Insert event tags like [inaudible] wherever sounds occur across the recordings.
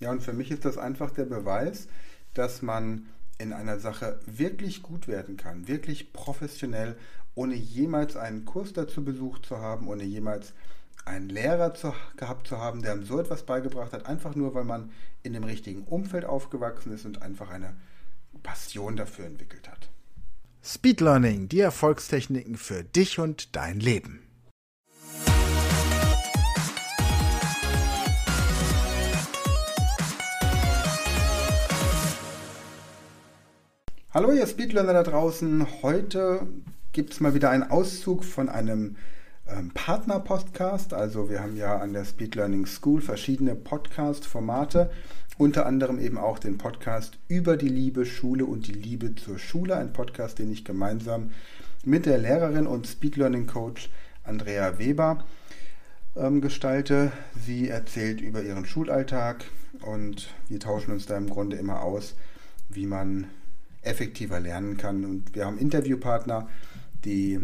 Ja, und für mich ist das einfach der Beweis, dass man in einer Sache wirklich gut werden kann, wirklich professionell, ohne jemals einen Kurs dazu besucht zu haben, ohne jemals einen Lehrer zu, gehabt zu haben, der einem so etwas beigebracht hat, einfach nur, weil man in dem richtigen Umfeld aufgewachsen ist und einfach eine Passion dafür entwickelt hat. Speed Learning, die Erfolgstechniken für dich und dein Leben. Hallo ihr Speedlearner da draußen. Heute gibt es mal wieder einen Auszug von einem ähm, Partner-Podcast. Also wir haben ja an der Speed Learning School verschiedene Podcast-Formate, unter anderem eben auch den Podcast über die Liebe, Schule und die Liebe zur Schule. Ein Podcast, den ich gemeinsam mit der Lehrerin und Speed Learning Coach Andrea Weber ähm, gestalte. Sie erzählt über ihren Schulalltag und wir tauschen uns da im Grunde immer aus, wie man effektiver lernen kann. Und wir haben Interviewpartner, die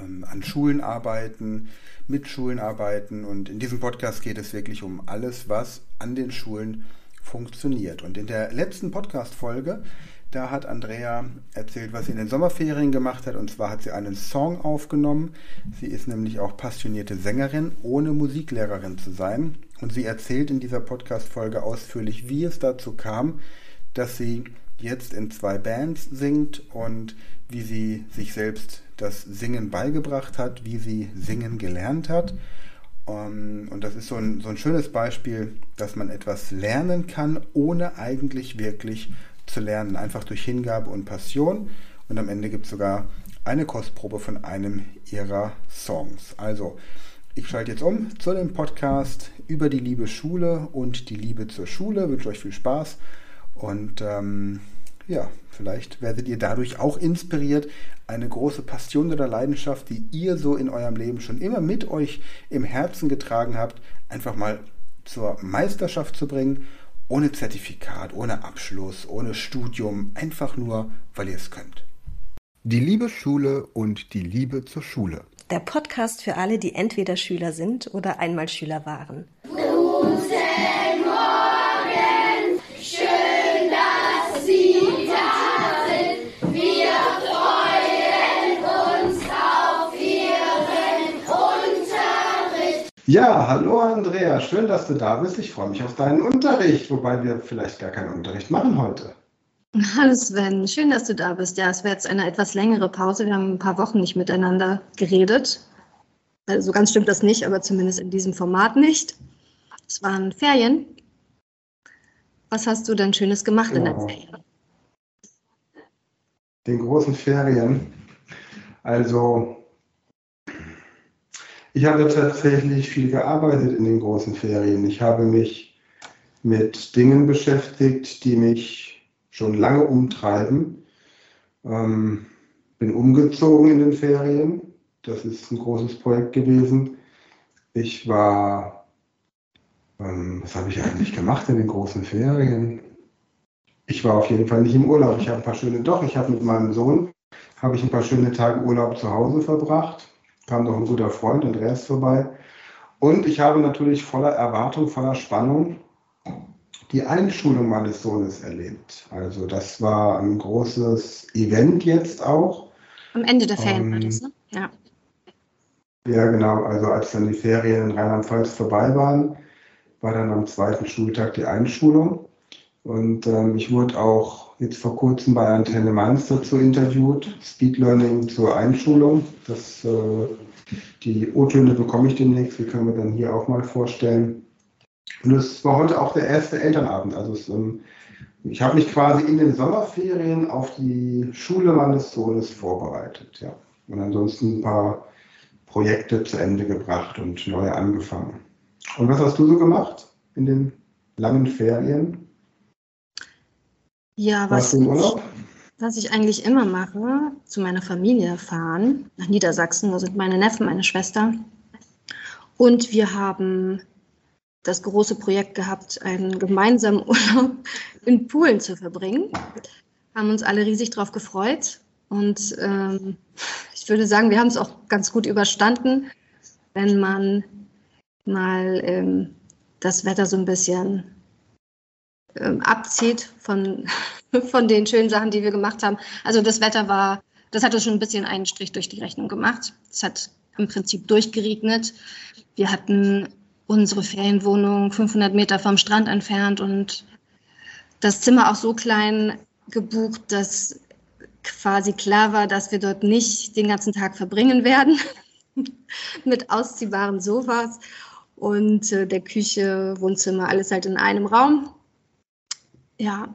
ähm, an Schulen arbeiten, mit Schulen arbeiten. Und in diesem Podcast geht es wirklich um alles, was an den Schulen funktioniert. Und in der letzten Podcast-Folge, da hat Andrea erzählt, was sie in den Sommerferien gemacht hat. Und zwar hat sie einen Song aufgenommen. Sie ist nämlich auch passionierte Sängerin, ohne Musiklehrerin zu sein. Und sie erzählt in dieser Podcast-Folge ausführlich, wie es dazu kam, dass sie jetzt in zwei Bands singt und wie sie sich selbst das Singen beigebracht hat, wie sie singen gelernt hat. Ähm, und das ist so ein, so ein schönes Beispiel, dass man etwas lernen kann, ohne eigentlich wirklich zu lernen. Einfach durch Hingabe und Passion. Und am Ende gibt es sogar eine Kostprobe von einem ihrer Songs. Also, ich schalte jetzt um zu dem Podcast über die Liebe Schule und die Liebe zur Schule. Ich wünsche euch viel Spaß und ähm, ja, vielleicht werdet ihr dadurch auch inspiriert, eine große Passion oder Leidenschaft, die ihr so in eurem Leben schon immer mit euch im Herzen getragen habt, einfach mal zur Meisterschaft zu bringen, ohne Zertifikat, ohne Abschluss, ohne Studium, einfach nur, weil ihr es könnt. Die Liebe Schule und die Liebe zur Schule. Der Podcast für alle, die entweder Schüler sind oder einmal Schüler waren. Ja, hallo Andrea, schön, dass du da bist. Ich freue mich auf deinen Unterricht, wobei wir vielleicht gar keinen Unterricht machen heute. Hallo Sven, schön, dass du da bist. Ja, es wäre jetzt eine etwas längere Pause. Wir haben ein paar Wochen nicht miteinander geredet. Also ganz stimmt das nicht, aber zumindest in diesem Format nicht. Es waren Ferien. Was hast du denn Schönes gemacht genau. in den. Ferien? Den großen Ferien. Also ich habe tatsächlich viel gearbeitet in den großen Ferien. Ich habe mich mit Dingen beschäftigt, die mich schon lange umtreiben. Ähm, bin umgezogen in den Ferien. Das ist ein großes Projekt gewesen. Ich war, ähm, was habe ich eigentlich gemacht in den großen Ferien? Ich war auf jeden Fall nicht im Urlaub. Ich habe ein paar schöne, doch, ich habe mit meinem Sohn, habe ich ein paar schöne Tage Urlaub zu Hause verbracht kam noch ein guter Freund, Andreas, vorbei. Und ich habe natürlich voller Erwartung, voller Spannung die Einschulung meines Sohnes erlebt. Also das war ein großes Event jetzt auch. Am Ende der Ferien um, war das, ne? Ja. Ja, genau. Also als dann die Ferien in Rheinland-Pfalz vorbei waren, war dann am zweiten Schultag die Einschulung. Und ähm, ich wurde auch jetzt vor kurzem bei Antenne Mainz dazu interviewt, Speed Learning zur Einschulung. Das, äh, die O-Töne bekomme ich demnächst, die können wir dann hier auch mal vorstellen. Und es war heute auch der erste Elternabend. Also es, ähm, ich habe mich quasi in den Sommerferien auf die Schule meines Sohnes vorbereitet. Ja. Und ansonsten ein paar Projekte zu Ende gebracht und neue angefangen. Und was hast du so gemacht in den langen Ferien? Ja, was, was ich eigentlich immer mache, zu meiner Familie fahren, nach Niedersachsen, da sind meine Neffen, meine Schwester. Und wir haben das große Projekt gehabt, einen gemeinsamen [laughs] Urlaub in Polen zu verbringen. Haben uns alle riesig darauf gefreut. Und ähm, ich würde sagen, wir haben es auch ganz gut überstanden, wenn man mal ähm, das Wetter so ein bisschen ähm, abzieht von, [laughs] von den schönen Sachen, die wir gemacht haben. Also das Wetter war, das hat uns schon ein bisschen einen Strich durch die Rechnung gemacht. Es hat im Prinzip durchgeregnet. Wir hatten unsere Ferienwohnung 500 Meter vom Strand entfernt und das Zimmer auch so klein gebucht, dass quasi klar war, dass wir dort nicht den ganzen Tag verbringen werden [laughs] mit ausziehbaren Sofas und äh, der Küche, Wohnzimmer, alles halt in einem Raum. Ja,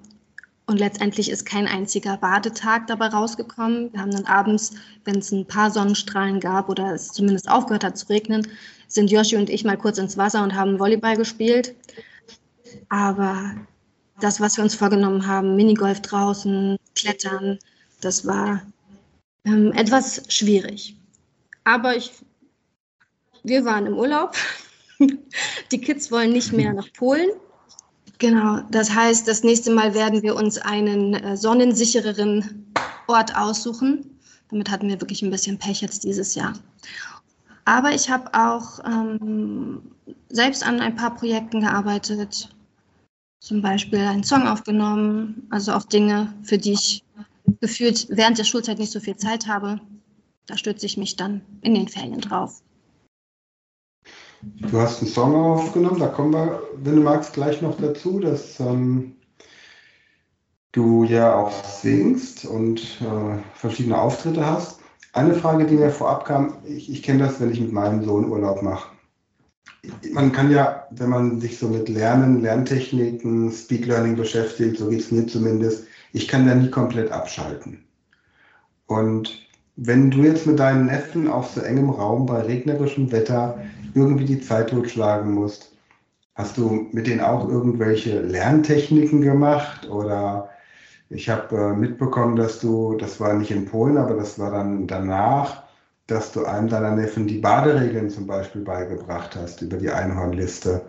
und letztendlich ist kein einziger Badetag dabei rausgekommen. Wir haben dann abends, wenn es ein paar Sonnenstrahlen gab oder es zumindest aufgehört hat zu regnen, sind Joshi und ich mal kurz ins Wasser und haben Volleyball gespielt. Aber das, was wir uns vorgenommen haben, Minigolf draußen, Klettern, das war ähm, etwas schwierig. Aber ich, wir waren im Urlaub. [laughs] Die Kids wollen nicht mehr nach Polen. Genau, das heißt, das nächste Mal werden wir uns einen äh, sonnensichereren Ort aussuchen. Damit hatten wir wirklich ein bisschen Pech jetzt dieses Jahr. Aber ich habe auch ähm, selbst an ein paar Projekten gearbeitet, zum Beispiel einen Song aufgenommen, also auch Dinge, für die ich gefühlt während der Schulzeit nicht so viel Zeit habe. Da stütze ich mich dann in den Ferien drauf. Du hast einen Song aufgenommen, da kommen wir, wenn du magst, gleich noch dazu, dass ähm, du ja auch singst und äh, verschiedene Auftritte hast. Eine Frage, die mir vorab kam, ich, ich kenne das, wenn ich mit meinem Sohn Urlaub mache. Man kann ja, wenn man sich so mit Lernen, Lerntechniken, Speed Learning beschäftigt, so geht es mir zumindest, ich kann da nie komplett abschalten. Und wenn du jetzt mit deinen Neffen auf so engem Raum bei regnerischem Wetter irgendwie die Zeit totschlagen musst, hast du mit denen auch irgendwelche Lerntechniken gemacht? Oder ich habe äh, mitbekommen, dass du, das war nicht in Polen, aber das war dann danach, dass du einem deiner Neffen die Baderegeln zum Beispiel beigebracht hast über die Einhornliste.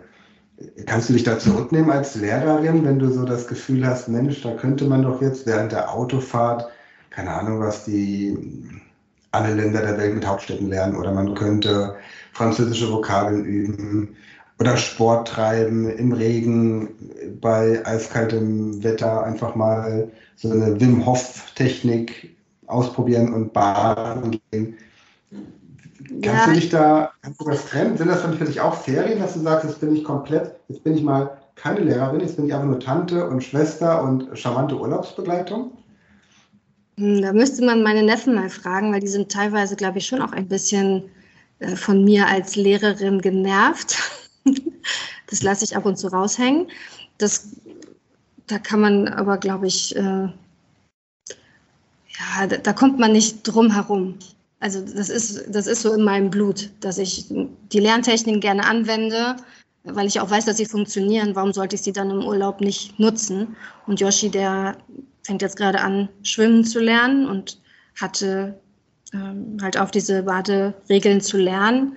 Kannst du dich da zurücknehmen als Lehrerin, wenn du so das Gefühl hast, Mensch, da könnte man doch jetzt während der Autofahrt keine Ahnung, was die alle Länder der Welt mit Hauptstädten lernen oder man könnte französische Vokabeln üben oder Sport treiben im Regen bei eiskaltem Wetter einfach mal so eine Wim Hof Technik ausprobieren und baden gehen. Kannst ja. du dich da, kannst du das trennen? Sind das für dich auch Ferien, dass du sagst, jetzt bin ich komplett, jetzt bin ich mal keine Lehrerin, jetzt bin ich einfach nur Tante und Schwester und charmante Urlaubsbegleitung? Hm, da müsste man meine Neffen mal fragen, weil die sind teilweise, glaube ich, schon auch ein bisschen äh, von mir als Lehrerin genervt. [laughs] das lasse ich ab und zu raushängen. Das, da kann man aber, glaube ich, äh, ja, da, da, kommt man nicht drum herum. Also das ist, das ist so in meinem Blut, dass ich die Lerntechniken gerne anwende, weil ich auch weiß, dass sie funktionieren. Warum sollte ich sie dann im Urlaub nicht nutzen? Und Yoshi, der fängt jetzt gerade an, schwimmen zu lernen und hatte ähm, halt auf diese Baderegeln zu lernen.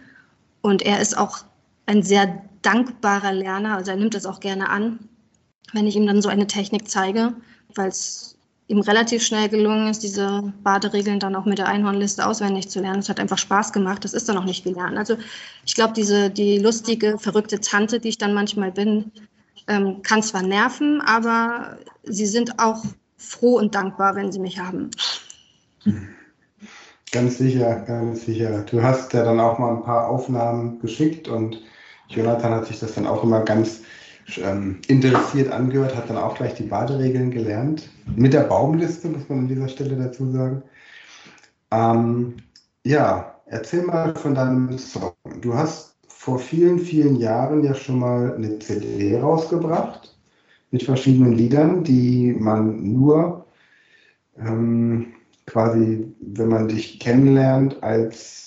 Und er ist auch ein sehr dankbarer Lerner, also er nimmt das auch gerne an, wenn ich ihm dann so eine Technik zeige, weil es ihm relativ schnell gelungen ist, diese Baderegeln dann auch mit der Einhornliste auswendig zu lernen. Es hat einfach Spaß gemacht. Das ist dann auch nicht viel lernen. Also ich glaube, diese die lustige, verrückte Tante, die ich dann manchmal bin, ähm, kann zwar nerven, aber sie sind auch froh und dankbar, wenn sie mich haben. Ganz sicher, ganz sicher. Du hast ja dann auch mal ein paar Aufnahmen geschickt und Jonathan hat sich das dann auch immer ganz ähm, interessiert angehört, hat dann auch gleich die Baderegeln gelernt. Mit der Baumliste, muss man an dieser Stelle dazu sagen. Ähm, ja, erzähl mal von deinem Song. Du hast vor vielen, vielen Jahren ja schon mal eine CD rausgebracht mit verschiedenen Liedern, die man nur ähm, quasi, wenn man dich kennenlernt, als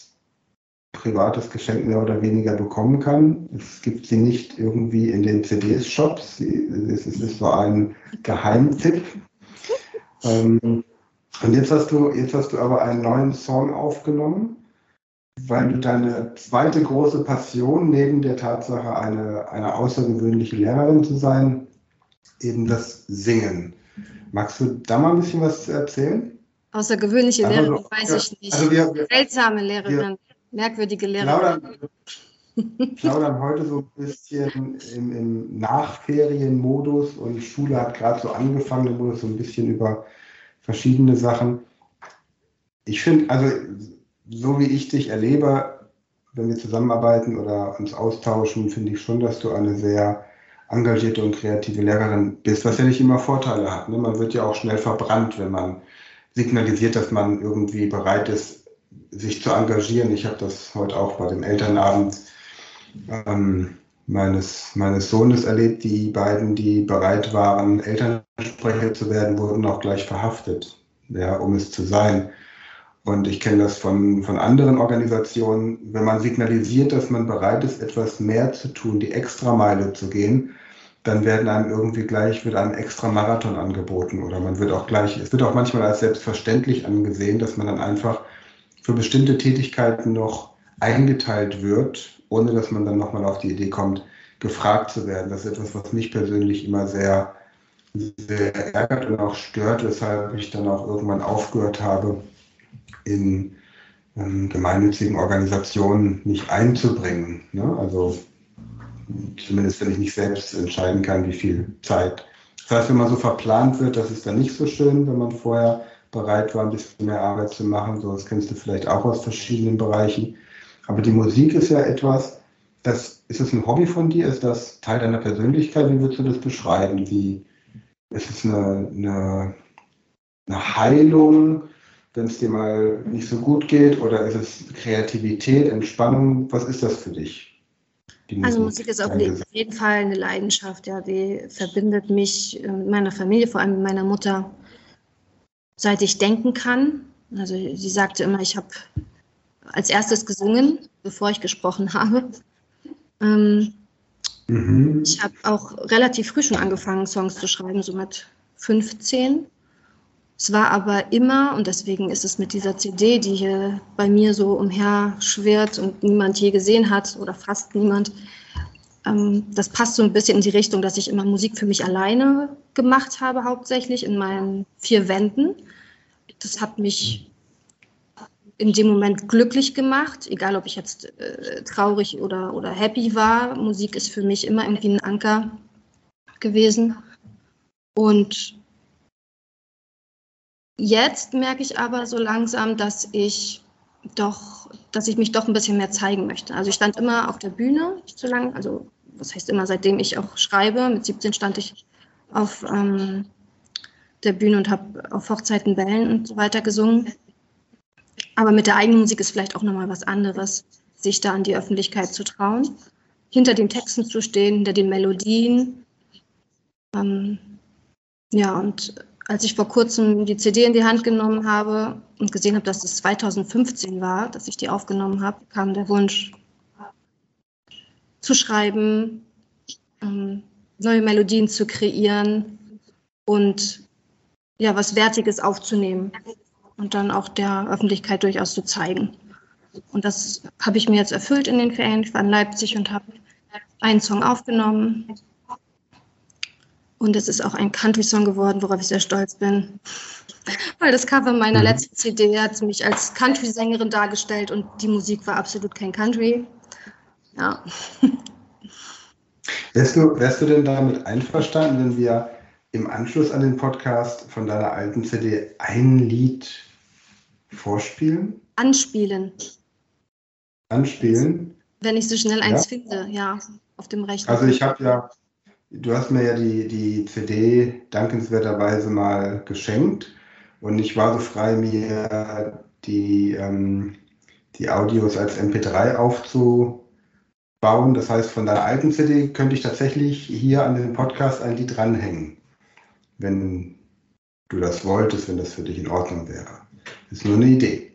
privates Geschenk mehr oder weniger bekommen kann. Es gibt sie nicht irgendwie in den CDs-Shops. Es ist so ein Geheimtipp. [laughs] Ähm, und jetzt hast du, jetzt hast du aber einen neuen Song aufgenommen, weil du deine zweite große Passion neben der Tatsache, eine, eine außergewöhnliche Lehrerin zu sein, eben das Singen. Magst du da mal ein bisschen was erzählen? Außergewöhnliche also, Lehrerin weiß ich nicht. Also wir, wir, Seltsame Lehrerin, wir, merkwürdige Lehrerin. Plaudern, [laughs] plaudern heute so ein bisschen im, im Nachferienmodus und Schule hat gerade so angefangen, im Modus so ein bisschen über verschiedene Sachen. Ich finde, also so wie ich dich erlebe, wenn wir zusammenarbeiten oder uns austauschen, finde ich schon, dass du eine sehr engagierte und kreative Lehrerin bist, was ja nicht immer Vorteile hat. Ne? Man wird ja auch schnell verbrannt, wenn man signalisiert, dass man irgendwie bereit ist, sich zu engagieren. Ich habe das heute auch bei dem Elternabend ähm, meines, meines Sohnes erlebt. Die beiden, die bereit waren, Elternsprecher zu werden, wurden auch gleich verhaftet, ja, um es zu sein. Und ich kenne das von, von anderen Organisationen, wenn man signalisiert, dass man bereit ist, etwas mehr zu tun, die Extrameile zu gehen, dann werden einem irgendwie gleich wird einem extra Marathon angeboten oder man wird auch gleich, es wird auch manchmal als selbstverständlich angesehen, dass man dann einfach für bestimmte Tätigkeiten noch eingeteilt wird, ohne dass man dann nochmal auf die Idee kommt, gefragt zu werden. Das ist etwas, was mich persönlich immer sehr, sehr ärgert und auch stört, weshalb ich dann auch irgendwann aufgehört habe, in ähm, gemeinnützigen Organisationen mich einzubringen. Ne? Also zumindest wenn ich nicht selbst entscheiden kann, wie viel Zeit. Das heißt, wenn man so verplant wird, das ist dann nicht so schön, wenn man vorher bereit war, ein bisschen mehr Arbeit zu machen. So, das kennst du vielleicht auch aus verschiedenen Bereichen. Aber die Musik ist ja etwas, das, ist es ein Hobby von dir? Ist das Teil deiner Persönlichkeit? Wie würdest du das beschreiben? Wie, ist es eine, eine, eine Heilung, wenn es dir mal nicht so gut geht? Oder ist es Kreativität, Entspannung? Was ist das für dich? Musik also Musik ist auf jeden Fall eine Leidenschaft, ja, die verbindet mich äh, mit meiner Familie, vor allem mit meiner Mutter, seit ich denken kann. Also sie sagte immer, ich habe als erstes gesungen, bevor ich gesprochen habe. Ähm, mhm. Ich habe auch relativ früh schon angefangen, Songs zu schreiben, so mit 15. Es war aber immer, und deswegen ist es mit dieser CD, die hier bei mir so umher schwirrt und niemand je gesehen hat oder fast niemand, ähm, das passt so ein bisschen in die Richtung, dass ich immer Musik für mich alleine gemacht habe, hauptsächlich in meinen vier Wänden. Das hat mich in dem Moment glücklich gemacht, egal ob ich jetzt äh, traurig oder, oder happy war. Musik ist für mich immer irgendwie ein Anker gewesen. Und Jetzt merke ich aber so langsam, dass ich doch, dass ich mich doch ein bisschen mehr zeigen möchte. Also ich stand immer auf der Bühne, so lange, also was heißt immer, seitdem ich auch schreibe. Mit 17 stand ich auf ähm, der Bühne und habe auf Hochzeiten Bällen und so weiter gesungen. Aber mit der eigenen Musik ist vielleicht auch nochmal was anderes, sich da an die Öffentlichkeit zu trauen, hinter den Texten zu stehen, hinter den Melodien. Ähm, ja, und als ich vor kurzem die CD in die Hand genommen habe und gesehen habe, dass es 2015 war, dass ich die aufgenommen habe, kam der Wunsch zu schreiben, ähm, neue Melodien zu kreieren und ja, was Wertiges aufzunehmen und dann auch der Öffentlichkeit durchaus zu zeigen. Und das habe ich mir jetzt erfüllt in den Ferien. Ich war in Leipzig und habe einen Song aufgenommen, und es ist auch ein Country-Song geworden, worauf ich sehr stolz bin. Weil das Cover meiner mhm. letzten CD hat mich als Country-Sängerin dargestellt und die Musik war absolut kein Country. Ja. [laughs] Wärst du, wärst du denn damit einverstanden, wenn wir im Anschluss an den Podcast von deiner alten CD ein Lied vorspielen? Anspielen. Anspielen? Wenn ich so schnell eins ja. finde, ja, auf dem Rechner. Also ich habe ja, Du hast mir ja die, die CD dankenswerterweise mal geschenkt und ich war so frei, mir die, ähm, die Audios als MP3 aufzubauen. Das heißt, von deiner alten CD könnte ich tatsächlich hier an den Podcast ein Lied dranhängen, wenn du das wolltest, wenn das für dich in Ordnung wäre. Ist nur eine Idee.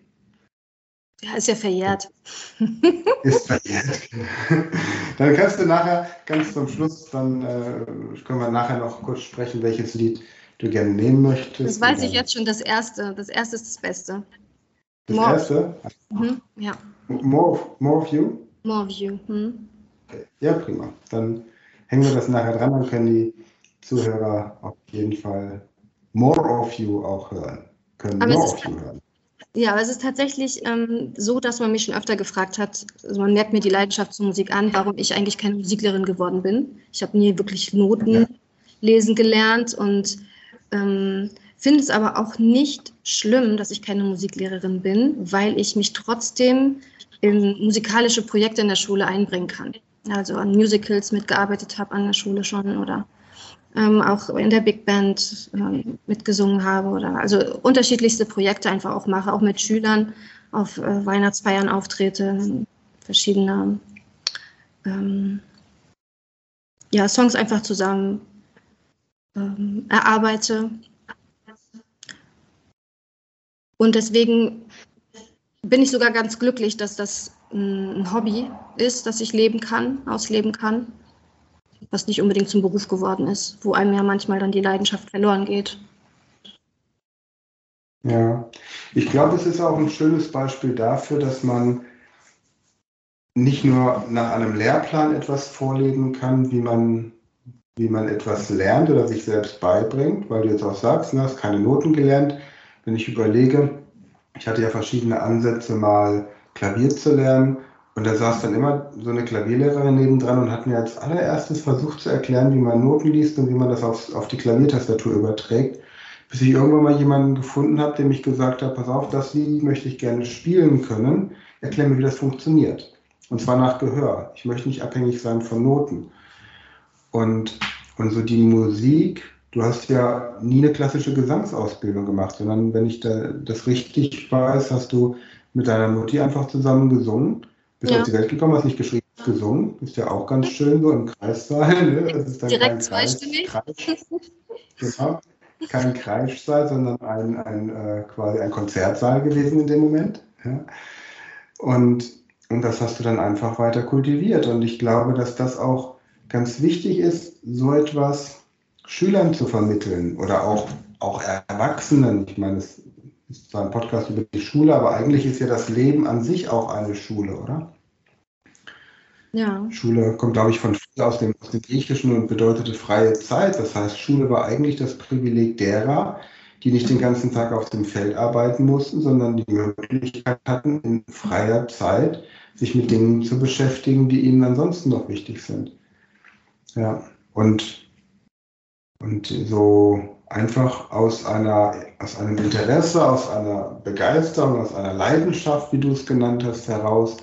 Ja, ist ja verjährt. Ist verjährt. [laughs] dann kannst du nachher, ganz zum Schluss, dann äh, können wir nachher noch kurz sprechen, welches Lied du gerne nehmen möchtest. Das weiß ich jetzt schon, das erste. Das erste ist das Beste. Das more. erste? Mhm, ja. More of, more of You? More of You. Hm. Ja, prima. Dann hängen wir das nachher dran, dann können die Zuhörer auf jeden Fall More of You auch hören. Können Aber More of You hören. Ja, aber es ist tatsächlich ähm, so, dass man mich schon öfter gefragt hat, also man merkt mir die Leidenschaft zur Musik an, warum ich eigentlich keine Musiklehrerin geworden bin. Ich habe nie wirklich Noten lesen gelernt und ähm, finde es aber auch nicht schlimm, dass ich keine Musiklehrerin bin, weil ich mich trotzdem in musikalische Projekte in der Schule einbringen kann. Also an Musicals mitgearbeitet habe an der Schule schon oder ähm, auch in der Big Band ähm, mitgesungen habe oder also unterschiedlichste Projekte einfach auch mache, auch mit Schülern auf äh, Weihnachtsfeiern auftrete, verschiedene ähm, ja, Songs einfach zusammen ähm, erarbeite. Und deswegen bin ich sogar ganz glücklich, dass das ein Hobby ist, das ich leben kann, ausleben kann was nicht unbedingt zum Beruf geworden ist, wo einem ja manchmal dann die Leidenschaft verloren geht. Ja, ich glaube, es ist auch ein schönes Beispiel dafür, dass man nicht nur nach einem Lehrplan etwas vorlegen kann, wie man, wie man etwas lernt oder sich selbst beibringt, weil du jetzt auch sagst, du ne, hast keine Noten gelernt. Wenn ich überlege, ich hatte ja verschiedene Ansätze, mal Klavier zu lernen und da saß dann immer so eine Klavierlehrerin nebendran und hat mir als allererstes versucht zu erklären, wie man Noten liest und wie man das auf, auf die Klaviertastatur überträgt. Bis ich irgendwann mal jemanden gefunden habe, der mich gesagt hat, pass auf, das Lied möchte ich gerne spielen können. Erklär mir, wie das funktioniert. Und zwar nach Gehör. Ich möchte nicht abhängig sein von Noten. Und, und so die Musik, du hast ja nie eine klassische Gesangsausbildung gemacht, sondern wenn ich da, das richtig weiß, hast du mit deiner Mutti einfach zusammen gesungen bist ja. auf die Welt gekommen, hast nicht geschrieben, hast gesungen. Ist ja auch ganz schön so im Kreissaal. Ne? [laughs] Das ist dann Direkt zweistimmig. Genau. Kein Kreischsaal, sondern ein, ein äh, quasi ein Konzertsaal gewesen in dem Moment. Ja? Und, und das hast du dann einfach weiter kultiviert. Und ich glaube, dass das auch ganz wichtig ist, so etwas Schülern zu vermitteln oder auch, auch Erwachsenen. Ich meine, es ist zwar ein Podcast über die Schule, aber eigentlich ist ja das Leben an sich auch eine Schule, oder? Ja. Schule kommt, glaube ich, von aus dem, aus dem Griechischen und bedeutete freie Zeit. Das heißt, Schule war eigentlich das Privileg derer, die nicht den ganzen Tag auf dem Feld arbeiten mussten, sondern die Möglichkeit hatten, in freier Zeit sich mit Dingen zu beschäftigen, die ihnen ansonsten noch wichtig sind. Ja, und, und so einfach aus einer, aus einem Interesse, aus einer Begeisterung, aus einer Leidenschaft, wie du es genannt hast, heraus,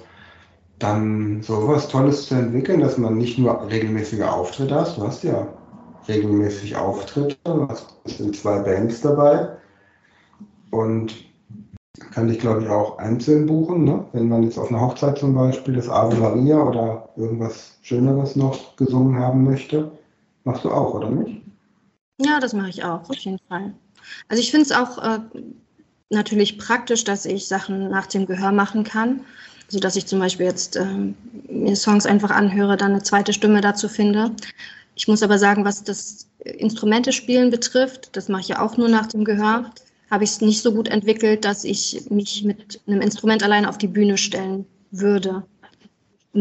dann so was Tolles zu entwickeln, dass man nicht nur regelmäßige Auftritte hast, du hast ja regelmäßig Auftritte, du hast in zwei Bands dabei und kann dich, glaube ich, auch einzeln buchen, ne? wenn man jetzt auf einer Hochzeit zum Beispiel das Ave Maria oder irgendwas Schöneres noch gesungen haben möchte. Machst du auch, oder nicht? Ja, das mache ich auch, auf jeden Fall. Also ich finde es auch äh, natürlich praktisch, dass ich Sachen nach dem Gehör machen kann. So dass ich zum Beispiel jetzt äh, mir Songs einfach anhöre, dann eine zweite Stimme dazu finde. Ich muss aber sagen, was das Instrumente spielen betrifft, das mache ich ja auch nur nach dem Gehör, habe ich es nicht so gut entwickelt, dass ich mich mit einem Instrument alleine auf die Bühne stellen würde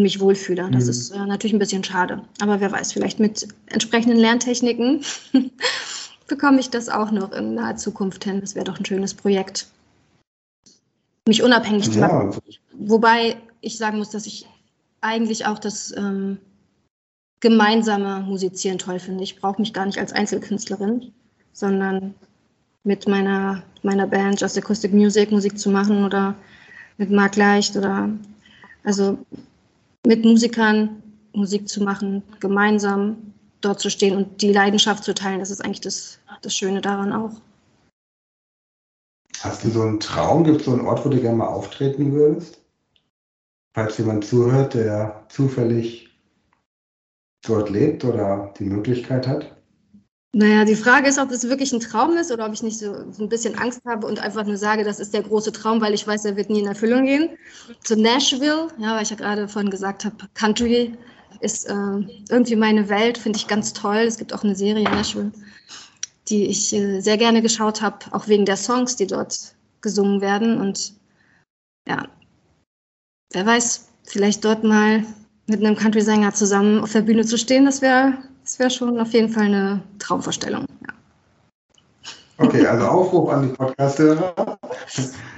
mich wohlfühle. Das mhm. ist äh, natürlich ein bisschen schade. Aber wer weiß, vielleicht mit entsprechenden Lerntechniken [laughs] bekomme ich das auch noch in naher Zukunft hin. Das wäre doch ein schönes Projekt. Mich unabhängig zu machen. Ja. Wobei ich sagen muss, dass ich eigentlich auch das ähm, gemeinsame Musizieren toll finde. Ich brauche mich gar nicht als Einzelkünstlerin, sondern mit meiner, meiner Band Just Acoustic Music Musik zu machen oder mit Marc Leicht oder also mit Musikern Musik zu machen, gemeinsam dort zu stehen und die Leidenschaft zu teilen. Das ist eigentlich das, das Schöne daran auch. Hast du so einen Traum? Gibt es so einen Ort, wo du gerne mal auftreten würdest? Falls jemand zuhört, der zufällig dort lebt oder die Möglichkeit hat? Naja, die Frage ist, ob das wirklich ein Traum ist oder ob ich nicht so, ein bisschen Angst habe und einfach nur sage, das ist der große Traum, weil ich weiß, er wird nie in Erfüllung gehen. Zu Nashville, ja, weil ich ja gerade vorhin gesagt habe, Country ist äh, irgendwie meine Welt, finde ich ganz toll. Es gibt auch eine Serie Nashville, die ich äh, sehr gerne geschaut habe, auch wegen der Songs, die dort gesungen werden. Und ja, wer weiß, vielleicht dort mal mit einem Country-Sänger zusammen auf der Bühne zu stehen, das wäre das wär schon auf jeden Fall eine Traumvorstellung. Ja. Okay, also Aufruf an die Podcast-Hörer.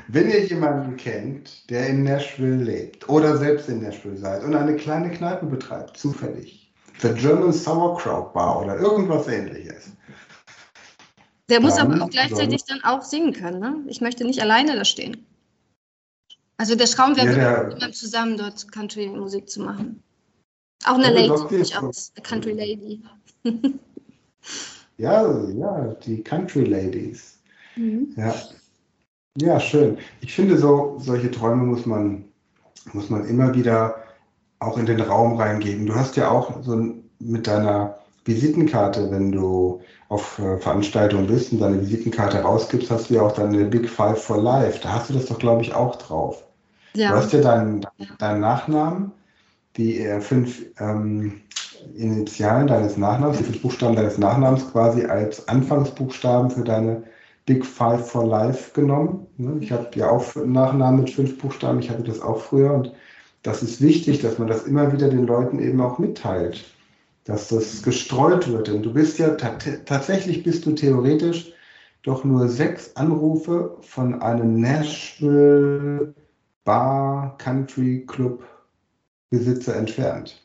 Wenn ihr jemanden kennt, der in Nashville lebt oder selbst in Nashville seid und eine kleine Kneipe betreibt, zufällig, The German Sauerkraut Bar oder irgendwas ähnliches. Der muss aber auch gleichzeitig dann auch singen können. Ne? Ich möchte nicht alleine da stehen. Also der wäre ja, mit jemandem zusammen dort Country-Musik zu machen. Auch eine Lady durchaus, eine Country Lady. ja, ja, die Country Ladies. Mhm. Ja. ja, schön. Ich finde, so, solche Träume muss man, muss man immer wieder auch in den Raum reingeben. Du hast ja auch so mit deiner Visitenkarte, wenn du auf äh, Veranstaltungen bist und deine Visitenkarte rausgibst, hast du ja auch deine Big Five for Life. Da hast du das doch, glaube ich, auch drauf. Ja. Du hast ja deinen, deinen Nachnamen, die äh, fünf ähm, Initialen deines Nachnamens, die fünf Buchstaben deines Nachnamens quasi als Anfangsbuchstaben für deine Big Five for Life genommen. Ne? Ich habe ja auch einen Nachnamen mit fünf Buchstaben, ich hatte das auch früher und das ist wichtig, dass man das immer wieder den Leuten eben auch mitteilt, dass das gestreut wird. Denn du bist ja tatsächlich bist du theoretisch doch nur sechs Anrufe von einem Nashville Bar Country Club Besitzer entfernt.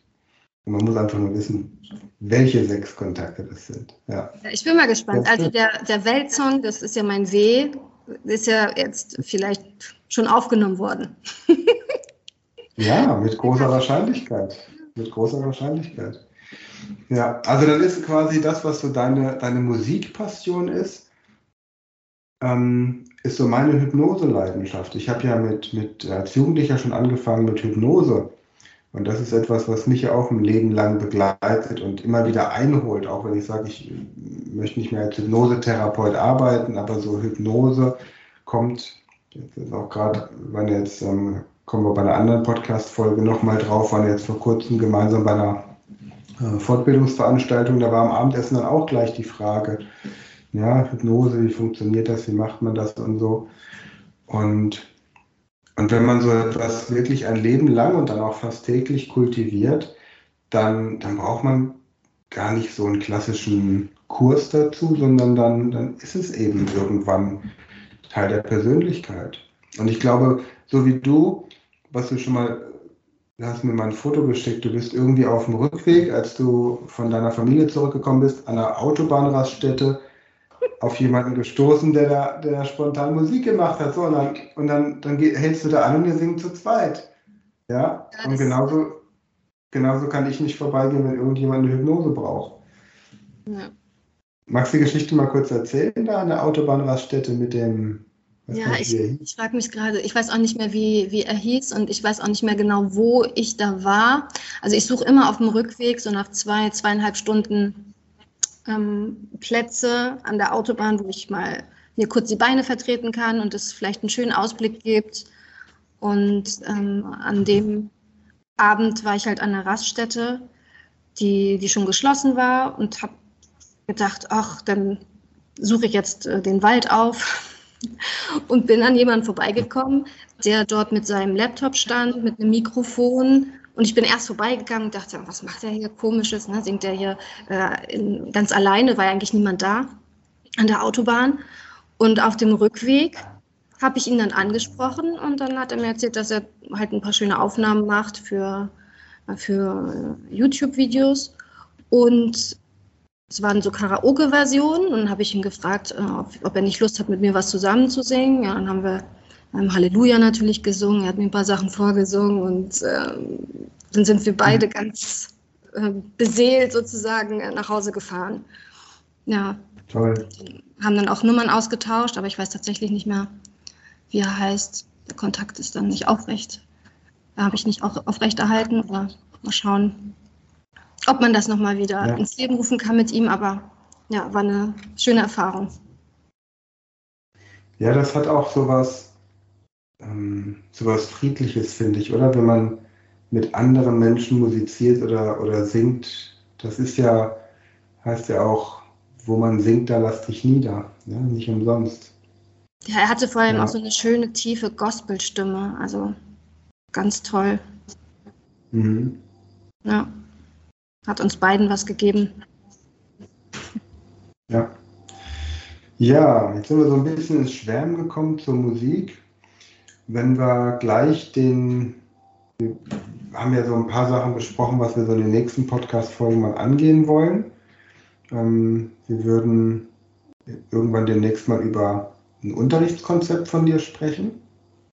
Und man muss einfach nur wissen, welche sechs Kontakte das sind. Ja. Ich bin mal gespannt. Also der, der Weltsong, das ist ja mein W, ist ja jetzt vielleicht schon aufgenommen worden. [laughs] ja, mit großer Wahrscheinlichkeit. Mit großer Wahrscheinlichkeit. Ja, also dann ist quasi das, was so deine, deine Musikpassion ist, ähm, ist so meine Hypnose-Leidenschaft. Ich habe ja mit, mit als Jugendlicher schon angefangen mit Hypnose. Und das ist etwas, was mich ja auch ein Leben lang begleitet und immer wieder einholt, auch wenn ich sage, ich möchte nicht mehr als Hypnosetherapeut arbeiten, aber so Hypnose kommt, jetzt ist auch gerade, wenn jetzt, ähm, kommen wir bei einer anderen Podcast-Folge nochmal drauf, waren jetzt vor kurzem gemeinsam bei einer äh, Fortbildungsveranstaltung, da war am Abendessen dann auch gleich die Frage, ja, Hypnose, wie funktioniert das, wie macht man das und so. Und und wenn man so etwas wirklich ein Leben lang und dann auch fast täglich kultiviert, dann, dann braucht man gar nicht so einen klassischen Kurs dazu, sondern dann, dann ist es eben irgendwann Teil der Persönlichkeit. Und ich glaube, so wie du, was du schon mal, du hast mir mal ein Foto geschickt, du bist irgendwie auf dem Rückweg, als du von deiner Familie zurückgekommen bist, an einer Autobahnraststätte auf jemanden gestoßen, der da, der da spontan Musik gemacht hat. So, und dann, und dann, dann hältst du da an und wir singen zu zweit. Ja, ja und genauso, genauso kann ich nicht vorbeigehen, wenn irgendjemand eine Hypnose braucht. Ja. Magst du die Geschichte mal kurz erzählen, da an der Autobahnraststätte mit dem. Ja, ich, ich frage mich gerade, ich weiß auch nicht mehr, wie, wie er hieß und ich weiß auch nicht mehr genau, wo ich da war. Also ich suche immer auf dem Rückweg, so nach zwei, zweieinhalb Stunden ähm, Plätze an der Autobahn, wo ich mal mir kurz die Beine vertreten kann und es vielleicht einen schönen Ausblick gibt. Und ähm, an dem Abend war ich halt an einer Raststätte, die, die schon geschlossen war und habe gedacht, ach, dann suche ich jetzt äh, den Wald auf [laughs] und bin an jemanden vorbeigekommen, der dort mit seinem Laptop stand, mit einem Mikrofon und ich bin erst vorbeigegangen und dachte, was macht er hier komisches? Ne? Singt er hier äh, in, ganz alleine, war eigentlich niemand da an der Autobahn. Und auf dem Rückweg habe ich ihn dann angesprochen und dann hat er mir erzählt, dass er halt ein paar schöne Aufnahmen macht für, für YouTube-Videos. Und es waren so Karaoke-Versionen und habe ich ihn gefragt, äh, ob, ob, er nicht Lust hat, mit mir was zusammen zu singen. Ja, dann haben wir ähm, Halleluja natürlich gesungen, er hat mir ein paar Sachen vorgesungen und ähm, dann sind wir beide ganz äh, beseelt sozusagen nach Hause gefahren. Ja. Toll. Haben dann auch Nummern ausgetauscht, aber ich weiß tatsächlich nicht mehr, wie er heißt. Der Kontakt ist dann nicht aufrecht. Da habe ich nicht auch aufrechterhalten, aber mal schauen, ob man das nochmal wieder ja. ins Leben rufen kann mit ihm, aber ja, war eine schöne Erfahrung. Ja, das hat auch sowas, ähm, sowas Friedliches, finde ich, oder? Wenn man mit anderen Menschen musiziert oder, oder singt, das ist ja, heißt ja auch, wo man singt, da lass dich nieder, ja? nicht umsonst. Ja, er hatte vor allem ja. auch so eine schöne, tiefe Gospelstimme, also ganz toll. Mhm. Ja, hat uns beiden was gegeben. Ja. Ja, jetzt sind wir so ein bisschen ins Schwärmen gekommen zur Musik. Wenn wir gleich den, wir haben ja so ein paar Sachen besprochen, was wir so in den nächsten Podcast-Folgen mal angehen wollen. Ähm, wir würden irgendwann demnächst mal über ein Unterrichtskonzept von dir sprechen,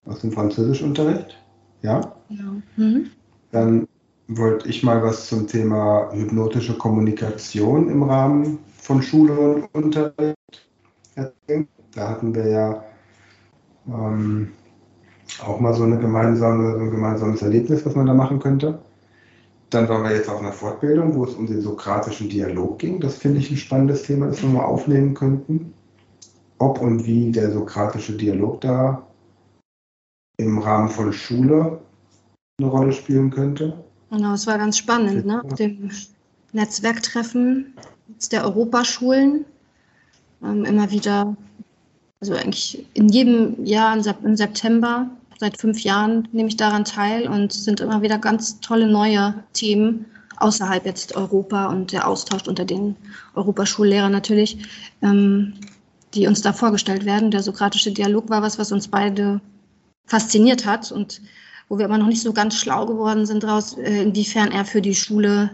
aus dem Französischunterricht. Ja? Ja. Mhm. Dann wollte ich mal was zum Thema hypnotische Kommunikation im Rahmen von Schule und Unterricht erzählen. Da hatten wir ja ähm, auch mal so, eine gemeinsame, so ein gemeinsames Erlebnis, was man da machen könnte. Dann waren wir jetzt auf einer Fortbildung, wo es um den sokratischen Dialog ging. Das finde ich ein spannendes Thema, das wir mal aufnehmen könnten. Ob und wie der sokratische Dialog da im Rahmen von Schule eine Rolle spielen könnte. Genau, es war ganz spannend, ne? Auf dem Netzwerktreffen der Europaschulen ähm, immer wieder, also eigentlich in jedem Jahr im September, seit fünf Jahren nehme ich daran teil und sind immer wieder ganz tolle neue Themen außerhalb jetzt Europa und der Austausch unter den Europaschullehrern natürlich, ähm, die uns da vorgestellt werden. Der sokratische Dialog war was, was uns beide fasziniert hat und wo wir aber noch nicht so ganz schlau geworden sind daraus, äh, inwiefern er für die Schule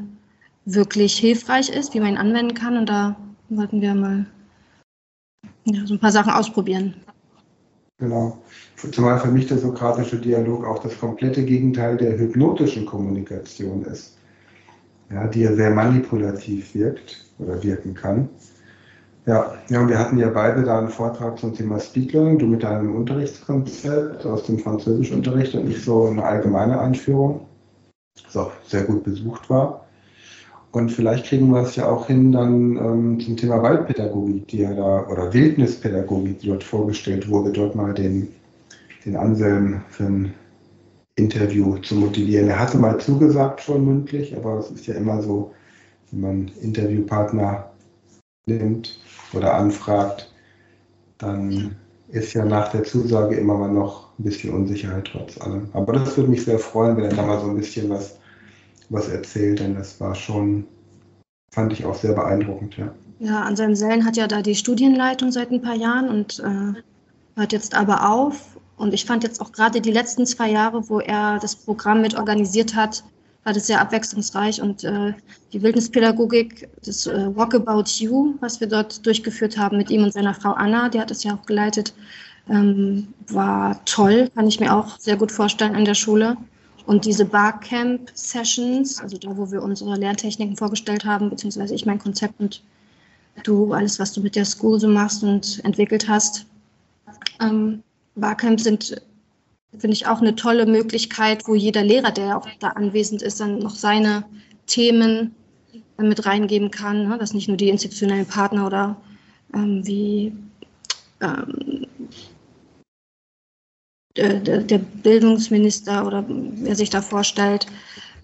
wirklich hilfreich ist, wie man ihn anwenden kann. Und da wollten wir mal ja, so ein paar Sachen ausprobieren. Genau. Zumal für mich der sokratische Dialog auch das komplette Gegenteil der hypnotischen Kommunikation ist. Ja, die ja sehr manipulativ wirkt oder wirken kann. Ja, ja, und wir hatten ja beide da einen Vortrag zum Thema Speed Learning, du mit deinem Unterrichtskonzept aus dem Französischunterricht und ich so eine allgemeine Einführung, das auch sehr gut besucht war. Und vielleicht kriegen wir es ja auch hin dann ähm, zum Thema Waldpädagogik, die ja da, oder Wildnispädagogik, die dort vorgestellt wurde, dort mal den, den Anselm für ein Interview zu motivieren. Er hatte mal zugesagt schon mündlich, aber es ist ja immer so, wenn man Interviewpartner nimmt, oder anfragt, dann ist ja nach der Zusage immer mal noch ein bisschen Unsicherheit trotz allem. Aber das würde mich sehr freuen, wenn er da mal so ein bisschen was, was erzählt, denn das war schon, fand ich auch sehr beeindruckend, ja. Ja, Anselm Sellen hat ja da die Studienleitung seit ein paar Jahren und äh, hört jetzt aber auf. Und ich fand jetzt auch gerade die letzten zwei Jahre, wo er das Programm mit organisiert hat, war das sehr abwechslungsreich und äh, die Wildnispädagogik, das äh, Walkabout You, was wir dort durchgeführt haben mit ihm und seiner Frau Anna, die hat es ja auch geleitet, ähm, war toll, kann ich mir auch sehr gut vorstellen an der Schule. Und diese Barcamp-Sessions, also da, wo wir unsere Lerntechniken vorgestellt haben, beziehungsweise ich mein Konzept und du alles, was du mit der School so machst und entwickelt hast. Ähm, Barcamps sind finde ich auch eine tolle Möglichkeit, wo jeder Lehrer, der auch da anwesend ist, dann noch seine Themen mit reingeben kann, ne? dass nicht nur die institutionellen Partner oder ähm, wie ähm, der, der, Bildungsminister oder wer sich da vorstellt,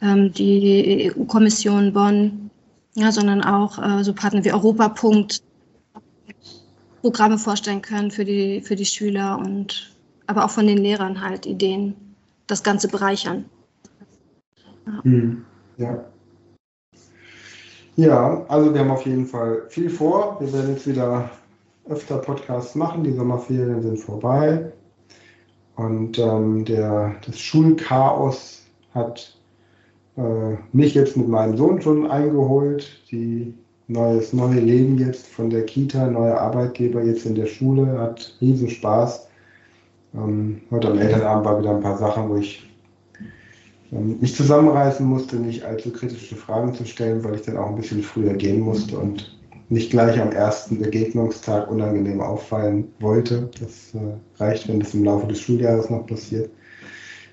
ähm, die EU-Kommission Bonn, ja, sondern auch äh, so Partner wie Europapunkt Programme vorstellen können für die, für die Schüler und aber auch von den Lehrern halt Ideen, das Ganze bereichern. Hm, ja. Ja, also wir haben auf jeden Fall viel vor. Wir werden jetzt wieder öfter Podcasts machen. Die Sommerferien sind vorbei. Und ähm, der, das Schulchaos hat äh, mich jetzt mit meinem Sohn schon eingeholt. Die neues neue Leben jetzt von der Kita, neuer Arbeitgeber jetzt in der Schule, hat riesen Spaß. Ähm, heute am Elternabend war wieder ein paar Sachen, wo ich ähm, mich zusammenreißen musste, nicht allzu kritische Fragen zu stellen, weil ich dann auch ein bisschen früher gehen musste und nicht gleich am ersten Begegnungstag unangenehm auffallen wollte. Das äh, reicht, wenn das im Laufe des Schuljahres noch passiert.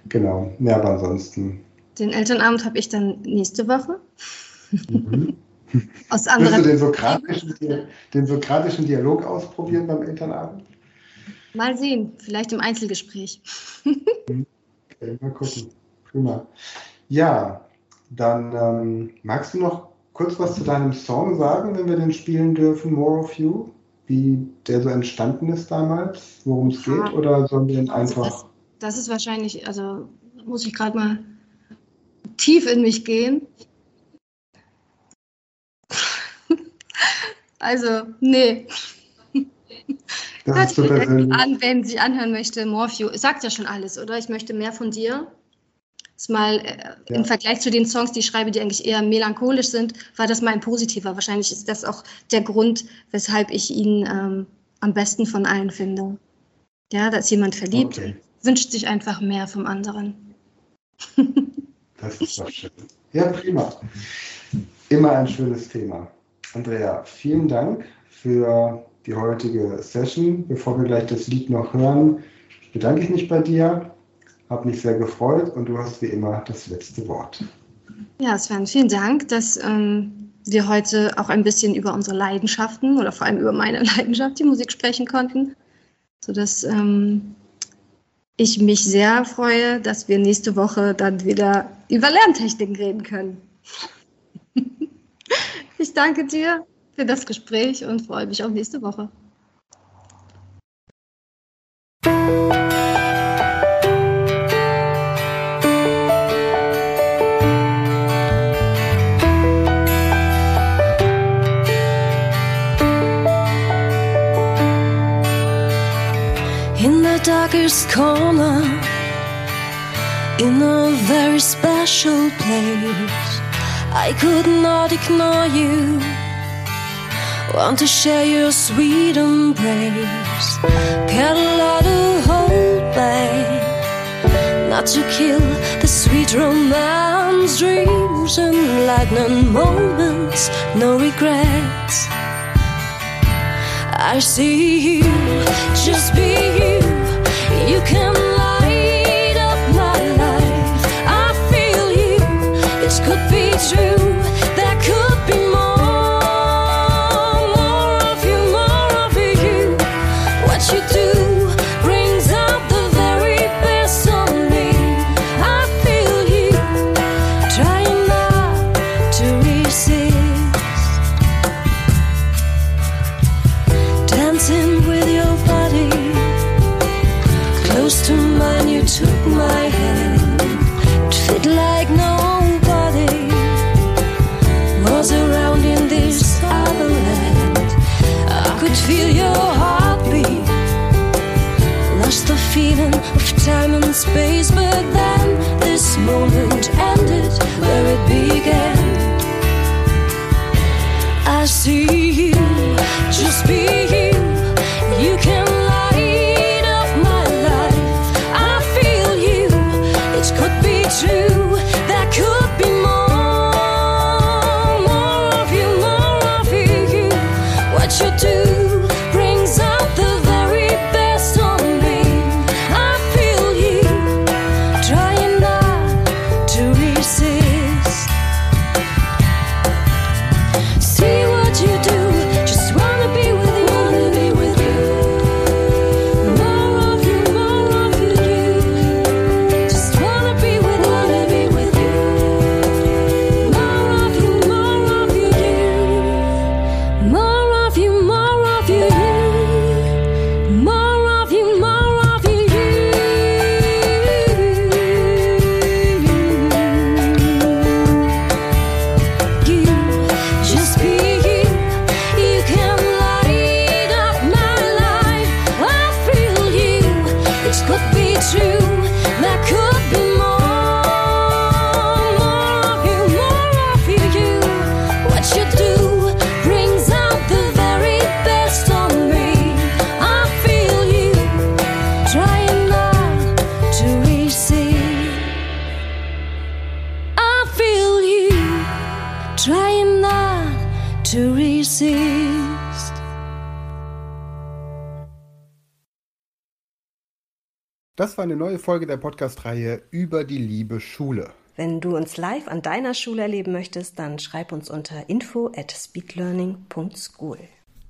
Genau, ja, aber ansonsten. Den Elternabend habe ich dann nächste Woche. Mhm. [laughs] aus anderen. Willst du den sokratischen, den sokratischen Dialog ausprobieren beim Elternabend? Mal sehen, vielleicht im Einzelgespräch. [laughs] okay, mal gucken. Prima. Ja, dann ähm, magst du noch kurz was zu deinem Song sagen, wenn wir den spielen dürfen, More of You? Wie der so entstanden ist damals, worum es ja. geht, oder sollen wir den also einfach. Das, das ist wahrscheinlich, also muss ich gerade mal tief in mich gehen. [laughs] also, nee. Das Hört sich an, wenn sie anhören möchte, Morphew. Sagt ja schon alles, oder? Ich möchte mehr von dir. Das mal äh, ja. im Vergleich zu den Songs, die ich schreibe, die eigentlich eher melancholisch sind, war das mal ein positiver. Wahrscheinlich ist das auch der Grund, weshalb ich ihn ähm, am besten von allen finde. Ja, da ist jemand verliebt, okay. wünscht sich einfach mehr vom anderen. das ist doch schön. Ja, prima. Immer ein schönes Thema. Andrea, vielen Dank für die heutige Session. Bevor wir gleich das Lied noch hören, bedanke ich mich bei dir, habe mich sehr gefreut und du hast wie immer das letzte Wort. Ja, Sven, vielen Dank, dass ähm, wir heute auch ein bisschen über unsere Leidenschaften oder vor allem über meine [laughs] Leidenschaft, die Musik, sprechen konnten, sodass ähm, ich mich sehr freue, dass wir nächste Woche dann wieder über Lerntechniken reden können. [laughs] ich danke dir für das Gespräch und freue mich auf nächste Woche. Darkest corner, in a very special place, I could not ignore you. Want to share your sweet embrace. Lot to hold back. Not to kill the sweet romance, dreams, and lightning moments. No regrets. I see you, just be you. True. Das war eine neue Folge der Podcast-Reihe über die liebe Schule. Wenn du uns live an deiner Schule erleben möchtest, dann schreib uns unter info at speedlearning.school.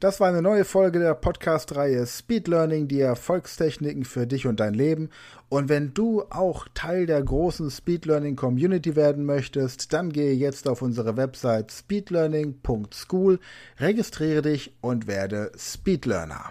Das war eine neue Folge der Podcast-Reihe Speed Learning, die Erfolgstechniken für dich und dein Leben. Und wenn du auch Teil der großen Speed Learning Community werden möchtest, dann gehe jetzt auf unsere Website speedlearning.school, registriere dich und werde Speedlearner.